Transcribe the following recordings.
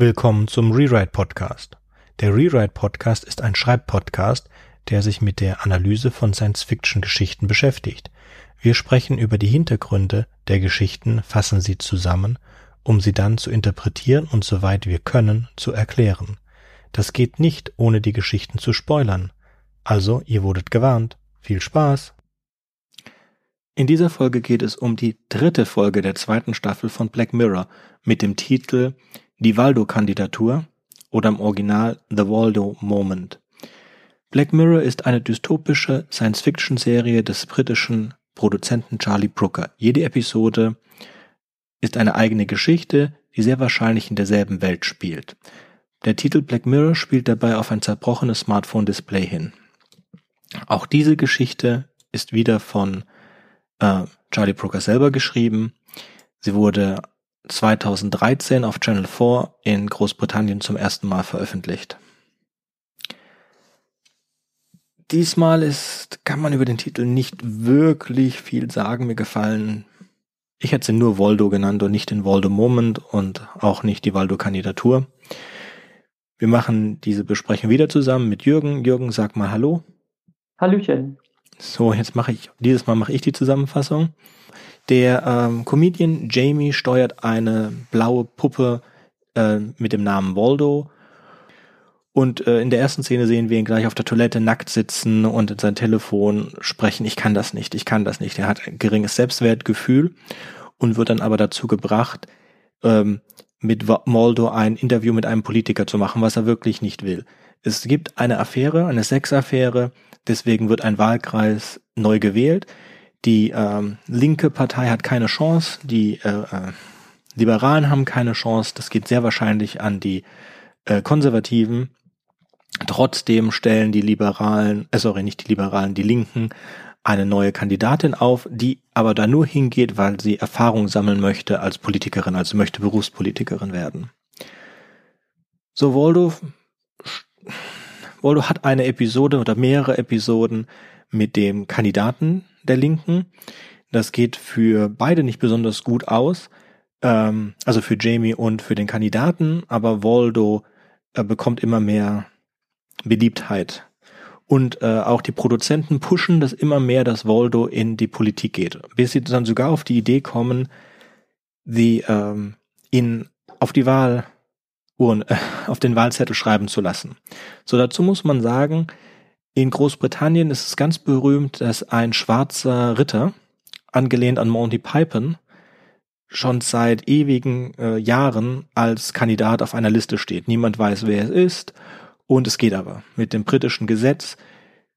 Willkommen zum Rewrite Podcast. Der Rewrite Podcast ist ein Schreibpodcast, der sich mit der Analyse von Science-Fiction-Geschichten beschäftigt. Wir sprechen über die Hintergründe der Geschichten, fassen sie zusammen, um sie dann zu interpretieren und soweit wir können zu erklären. Das geht nicht, ohne die Geschichten zu spoilern. Also, ihr wurdet gewarnt. Viel Spaß! In dieser Folge geht es um die dritte Folge der zweiten Staffel von Black Mirror mit dem Titel die Waldo-Kandidatur oder im Original The Waldo Moment. Black Mirror ist eine dystopische Science-Fiction-Serie des britischen Produzenten Charlie Brooker. Jede Episode ist eine eigene Geschichte, die sehr wahrscheinlich in derselben Welt spielt. Der Titel Black Mirror spielt dabei auf ein zerbrochenes Smartphone-Display hin. Auch diese Geschichte ist wieder von äh, Charlie Brooker selber geschrieben. Sie wurde 2013 auf Channel 4 in Großbritannien zum ersten Mal veröffentlicht. Diesmal ist, kann man über den Titel nicht wirklich viel sagen. Mir gefallen, ich hätte sie nur Voldo genannt und nicht den Voldo Moment und auch nicht die Voldo Kandidatur. Wir machen diese Besprechung wieder zusammen mit Jürgen. Jürgen, sag mal Hallo. Hallöchen. So, jetzt mache ich, dieses Mal mache ich die Zusammenfassung. Der ähm, Comedian Jamie steuert eine blaue Puppe äh, mit dem Namen Waldo. Und äh, in der ersten Szene sehen wir ihn gleich auf der Toilette nackt sitzen und in sein Telefon sprechen, ich kann das nicht, ich kann das nicht. Er hat ein geringes Selbstwertgefühl und wird dann aber dazu gebracht, ähm, mit Waldo ein Interview mit einem Politiker zu machen, was er wirklich nicht will. Es gibt eine Affäre, eine Sexaffäre, deswegen wird ein Wahlkreis neu gewählt. Die ähm, linke Partei hat keine Chance, die äh, äh, Liberalen haben keine Chance, das geht sehr wahrscheinlich an die äh, Konservativen. Trotzdem stellen die Liberalen, äh, sorry, nicht die Liberalen, die Linken eine neue Kandidatin auf, die aber da nur hingeht, weil sie Erfahrung sammeln möchte als Politikerin, also möchte Berufspolitikerin werden. So, Waldo, Waldo hat eine Episode oder mehrere Episoden mit dem Kandidaten der Linken. Das geht für beide nicht besonders gut aus, ähm, also für Jamie und für den Kandidaten, aber Waldo äh, bekommt immer mehr Beliebtheit. Und äh, auch die Produzenten pushen das immer mehr, dass Waldo in die Politik geht. Bis sie dann sogar auf die Idee kommen, die ähm, ihn auf die Wahl äh, auf den Wahlzettel schreiben zu lassen. So dazu muss man sagen, in Großbritannien ist es ganz berühmt, dass ein schwarzer Ritter, angelehnt an Monty Python, schon seit ewigen äh, Jahren als Kandidat auf einer Liste steht. Niemand weiß, wer es ist und es geht aber. Mit dem britischen Gesetz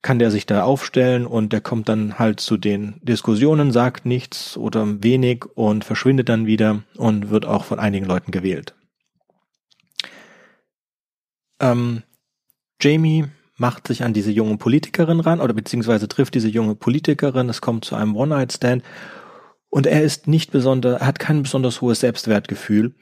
kann der sich da aufstellen und der kommt dann halt zu den Diskussionen, sagt nichts oder wenig und verschwindet dann wieder und wird auch von einigen Leuten gewählt. Ähm, Jamie macht sich an diese junge Politikerin ran oder beziehungsweise trifft diese junge Politikerin, es kommt zu einem One-Night-Stand und er ist nicht besonders, er hat kein besonders hohes Selbstwertgefühl.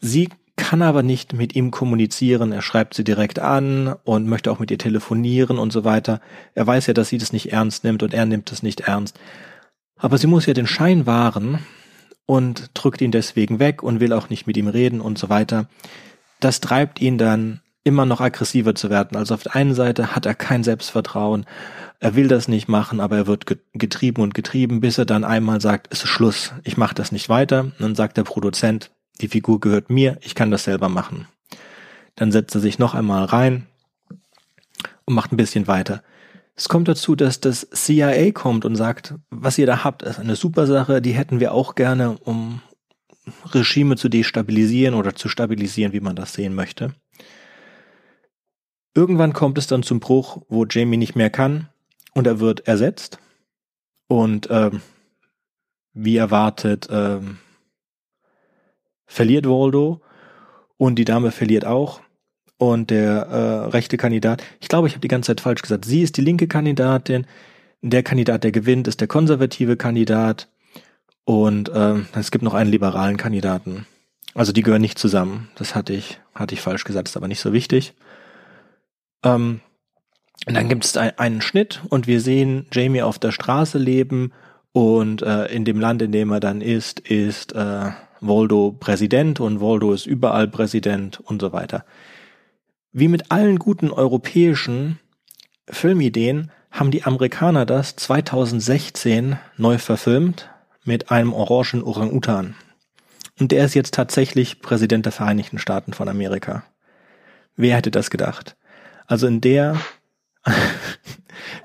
Sie kann aber nicht mit ihm kommunizieren, er schreibt sie direkt an und möchte auch mit ihr telefonieren und so weiter. Er weiß ja, dass sie das nicht ernst nimmt und er nimmt es nicht ernst. Aber sie muss ja den Schein wahren und drückt ihn deswegen weg und will auch nicht mit ihm reden und so weiter. Das treibt ihn dann immer noch aggressiver zu werden. Also auf der einen Seite hat er kein Selbstvertrauen, er will das nicht machen, aber er wird getrieben und getrieben, bis er dann einmal sagt, es ist Schluss, ich mache das nicht weiter. Und dann sagt der Produzent, die Figur gehört mir, ich kann das selber machen. Dann setzt er sich noch einmal rein und macht ein bisschen weiter. Es kommt dazu, dass das CIA kommt und sagt, was ihr da habt, ist eine super Sache, die hätten wir auch gerne, um Regime zu destabilisieren oder zu stabilisieren, wie man das sehen möchte. Irgendwann kommt es dann zum Bruch, wo Jamie nicht mehr kann und er wird ersetzt. Und ähm, wie erwartet ähm, verliert Waldo und die Dame verliert auch. Und der äh, rechte Kandidat, ich glaube, ich habe die ganze Zeit falsch gesagt, sie ist die linke Kandidatin, der Kandidat, der gewinnt, ist der konservative Kandidat und ähm, es gibt noch einen liberalen Kandidaten. Also die gehören nicht zusammen. Das hatte ich, hatte ich falsch gesagt, ist aber nicht so wichtig. Ähm, und dann gibt es ein, einen Schnitt und wir sehen Jamie auf der Straße leben und äh, in dem Land, in dem er dann ist, ist äh, Waldo Präsident und Waldo ist überall Präsident und so weiter. Wie mit allen guten europäischen Filmideen haben die Amerikaner das 2016 neu verfilmt mit einem orangen Orang-Utan. Und der ist jetzt tatsächlich Präsident der Vereinigten Staaten von Amerika. Wer hätte das gedacht? Also in der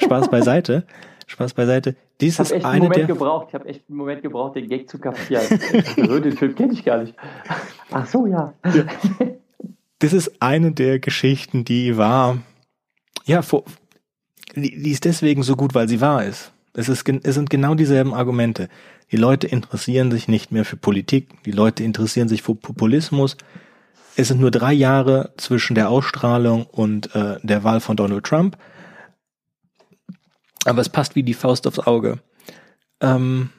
Spaß beiseite, Spaß beiseite. Dies ich habe echt einen Moment gebraucht. Ich habe echt einen Moment gebraucht, den Gag zu kapieren. den Film kenne ich gar nicht. Ach so, ja. ja. Das ist eine der Geschichten, die war, ja, vor, die, die ist deswegen so gut, weil sie wahr ist. Es, ist, es sind genau dieselben Argumente. Die Leute interessieren sich nicht mehr für Politik, die Leute interessieren sich für Populismus. Es sind nur drei Jahre zwischen der Ausstrahlung und äh, der Wahl von Donald Trump. Aber es passt wie die Faust aufs Auge. Ähm,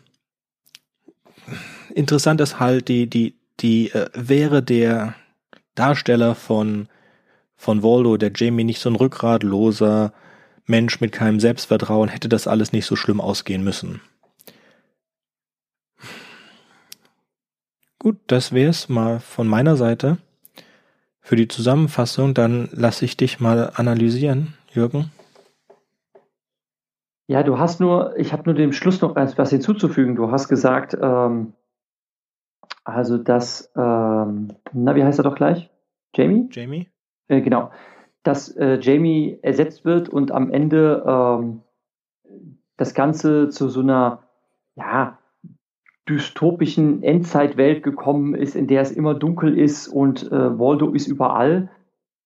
interessant ist halt die, die, die äh, wäre der Darsteller von, von Waldo, der Jamie nicht so ein rückgratloser, Mensch mit keinem Selbstvertrauen hätte das alles nicht so schlimm ausgehen müssen. Gut, das wär's mal von meiner Seite für die Zusammenfassung. Dann lasse ich dich mal analysieren, Jürgen. Ja, du hast nur, ich habe nur dem Schluss noch etwas hinzuzufügen. Du hast gesagt, ähm, also dass, ähm, na, wie heißt er doch gleich? Jamie? Jamie? Äh, genau dass äh, Jamie ersetzt wird und am Ende ähm, das Ganze zu so einer ja, dystopischen Endzeitwelt gekommen ist, in der es immer dunkel ist und äh, Waldo ist überall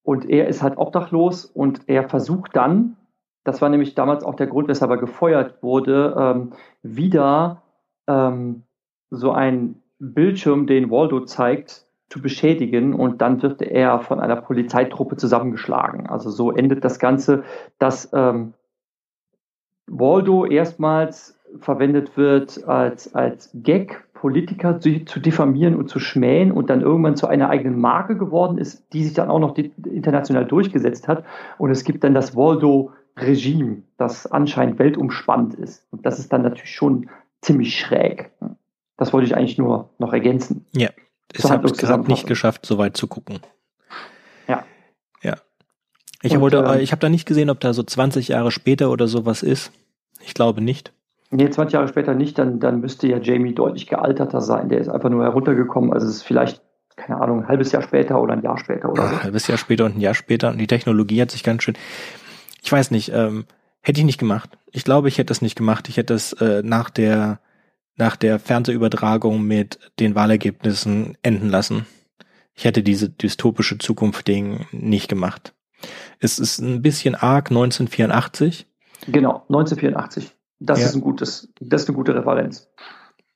und er ist halt obdachlos und er versucht dann, das war nämlich damals auch der Grund, weshalb er gefeuert wurde, ähm, wieder ähm, so ein Bildschirm, den Waldo zeigt, zu beschädigen und dann wird er von einer Polizeitruppe zusammengeschlagen. Also so endet das Ganze, dass ähm, Waldo erstmals verwendet wird als, als Gag, Politiker zu, zu, diffamieren und zu schmähen und dann irgendwann zu einer eigenen Marke geworden ist, die sich dann auch noch international durchgesetzt hat. Und es gibt dann das Waldo-Regime, das anscheinend weltumspannt ist. Und das ist dann natürlich schon ziemlich schräg. Das wollte ich eigentlich nur noch ergänzen. Ja. Ich habe es gerade nicht geschafft, so weit zu gucken. Ja. Ja. Ich Und, wollte, äh, ich habe da nicht gesehen, ob da so 20 Jahre später oder sowas ist. Ich glaube nicht. Nee, 20 Jahre später nicht, dann, dann müsste ja Jamie deutlich gealterter sein. Der ist einfach nur heruntergekommen. Also es ist vielleicht, keine Ahnung, ein halbes Jahr später oder ein Jahr später oder so. Ein halbes Jahr später und ein Jahr später. Und die Technologie hat sich ganz schön. Ich weiß nicht, ähm, hätte ich nicht gemacht. Ich glaube, ich hätte das nicht gemacht. Ich hätte es äh, nach der nach der Fernsehübertragung mit den Wahlergebnissen enden lassen. Ich hätte diese dystopische Zukunft-Ding nicht gemacht. Es ist ein bisschen arg 1984. Genau, 1984. Das ja. ist ein gutes, das ist eine gute Referenz.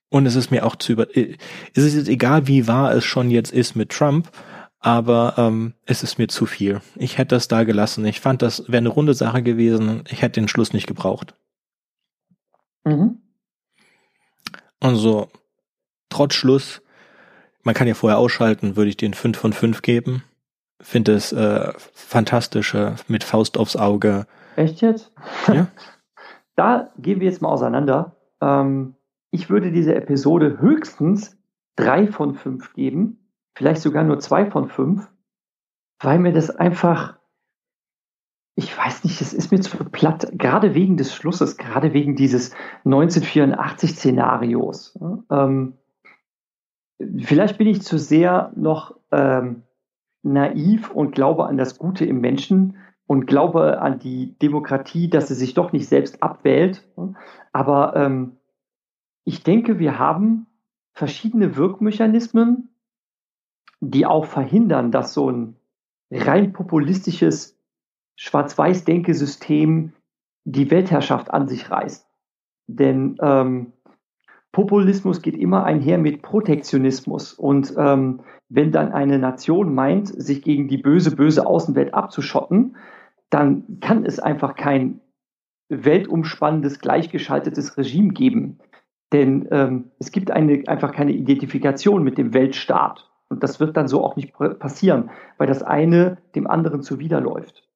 Und es ist mir auch zu über, es ist jetzt egal, wie wahr es schon jetzt ist mit Trump, aber ähm, es ist mir zu viel. Ich hätte das da gelassen. Ich fand, das wäre eine runde Sache gewesen. Ich hätte den Schluss nicht gebraucht. Mhm. Also, trotz Schluss, man kann ja vorher ausschalten, würde ich den 5 von 5 geben. Finde es äh, fantastisch, äh, mit Faust aufs Auge. Echt jetzt? Ja. da gehen wir jetzt mal auseinander. Ähm, ich würde dieser Episode höchstens 3 von 5 geben, vielleicht sogar nur 2 von 5, weil mir das einfach ich weiß nicht, es ist mir zu platt, gerade wegen des Schlusses, gerade wegen dieses 1984-Szenarios. Ähm, vielleicht bin ich zu sehr noch ähm, naiv und glaube an das Gute im Menschen und glaube an die Demokratie, dass sie sich doch nicht selbst abwählt. Aber ähm, ich denke, wir haben verschiedene Wirkmechanismen, die auch verhindern, dass so ein rein populistisches Schwarz-Weiß-Denke-System die Weltherrschaft an sich reißt. Denn ähm, Populismus geht immer einher mit Protektionismus. Und ähm, wenn dann eine Nation meint, sich gegen die böse, böse Außenwelt abzuschotten, dann kann es einfach kein weltumspannendes, gleichgeschaltetes Regime geben. Denn ähm, es gibt eine, einfach keine Identifikation mit dem Weltstaat. Und das wird dann so auch nicht passieren, weil das eine dem anderen zuwiderläuft.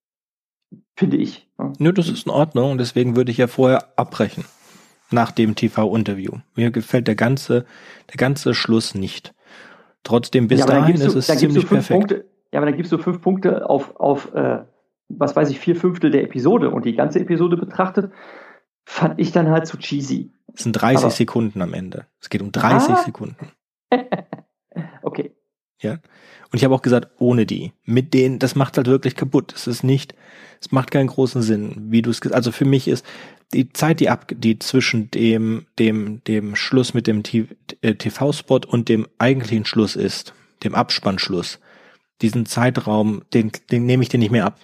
Finde ich. Ja. Nö, das ist in Ordnung und deswegen würde ich ja vorher abbrechen. Nach dem TV-Interview. Mir gefällt der ganze, der ganze Schluss nicht. Trotzdem bis ja, dahin du, ist es ziemlich perfekt. Punkte, ja, aber dann gibst du fünf Punkte auf, auf äh, was weiß ich, vier Fünftel der Episode und die ganze Episode betrachtet, fand ich dann halt zu cheesy. Es sind 30 aber, Sekunden am Ende. Es geht um 30 ah. Sekunden. okay. Ja. Und ich habe auch gesagt, ohne die. Mit denen, das macht halt wirklich kaputt. Es ist nicht, es macht keinen großen Sinn, wie du es, also für mich ist die Zeit, die ab, die zwischen dem, dem, dem Schluss mit dem TV-Spot äh, und dem eigentlichen Schluss ist, dem Abspannschluss, diesen Zeitraum, den, den nehme ich dir nicht mehr ab.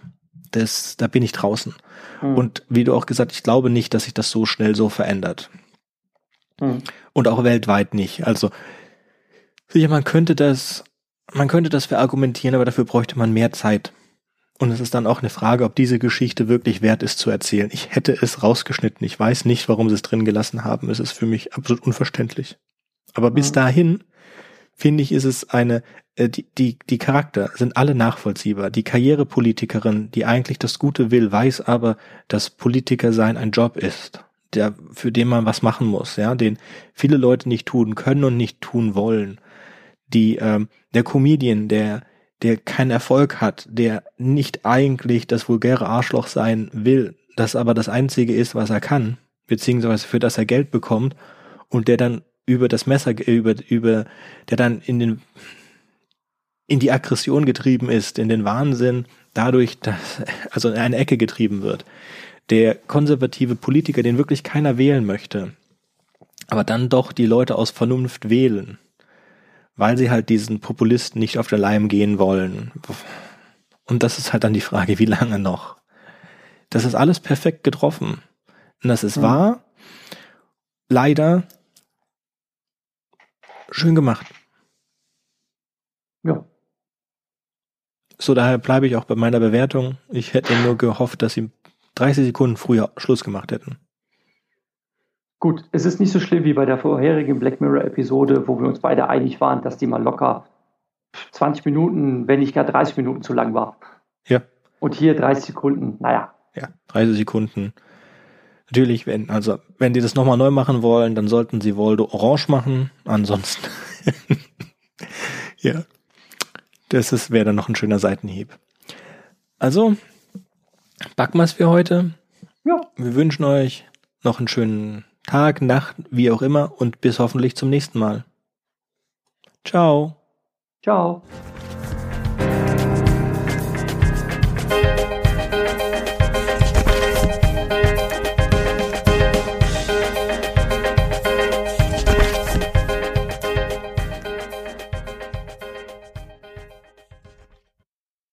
Das, da bin ich draußen. Mhm. Und wie du auch gesagt, ich glaube nicht, dass sich das so schnell so verändert. Mhm. Und auch weltweit nicht. Also, sicher, man könnte das, man könnte das verargumentieren, aber dafür bräuchte man mehr Zeit. Und es ist dann auch eine Frage, ob diese Geschichte wirklich wert ist zu erzählen. Ich hätte es rausgeschnitten. Ich weiß nicht, warum sie es drin gelassen haben. Es ist für mich absolut unverständlich. Aber bis mhm. dahin finde ich, ist es eine, äh, die, die, die Charakter sind alle nachvollziehbar. Die Karrierepolitikerin, die eigentlich das Gute will, weiß aber, dass Politiker sein ein Job ist, der, für den man was machen muss, ja, den viele Leute nicht tun können und nicht tun wollen. Die, ähm, der Comedian, der, der keinen Erfolg hat, der nicht eigentlich das vulgäre Arschloch sein will, das aber das einzige ist, was er kann, beziehungsweise für das er Geld bekommt und der dann über das Messer, über, über, der dann in den, in die Aggression getrieben ist, in den Wahnsinn, dadurch, dass, also in eine Ecke getrieben wird. Der konservative Politiker, den wirklich keiner wählen möchte, aber dann doch die Leute aus Vernunft wählen, weil sie halt diesen Populisten nicht auf der Leim gehen wollen. Und das ist halt dann die Frage, wie lange noch? Das ist alles perfekt getroffen. Und das ist mhm. wahr. Leider schön gemacht. Ja. So, daher bleibe ich auch bei meiner Bewertung. Ich hätte nur gehofft, dass sie 30 Sekunden früher Schluss gemacht hätten. Gut, es ist nicht so schlimm wie bei der vorherigen Black Mirror-Episode, wo wir uns beide einig waren, dass die mal locker 20 Minuten, wenn nicht gar 30 Minuten zu lang war. Ja. Und hier 30 Sekunden, naja. Ja, 30 Sekunden Natürlich, wenn, also, wenn die das nochmal neu machen wollen, dann sollten sie Voldo orange machen. Ansonsten, ja, das ist, wäre dann noch ein schöner Seitenhieb. Also, backen wir es für heute. Ja. Wir wünschen euch noch einen schönen Tag, Nacht, wie auch immer und bis hoffentlich zum nächsten Mal. Ciao. Ciao.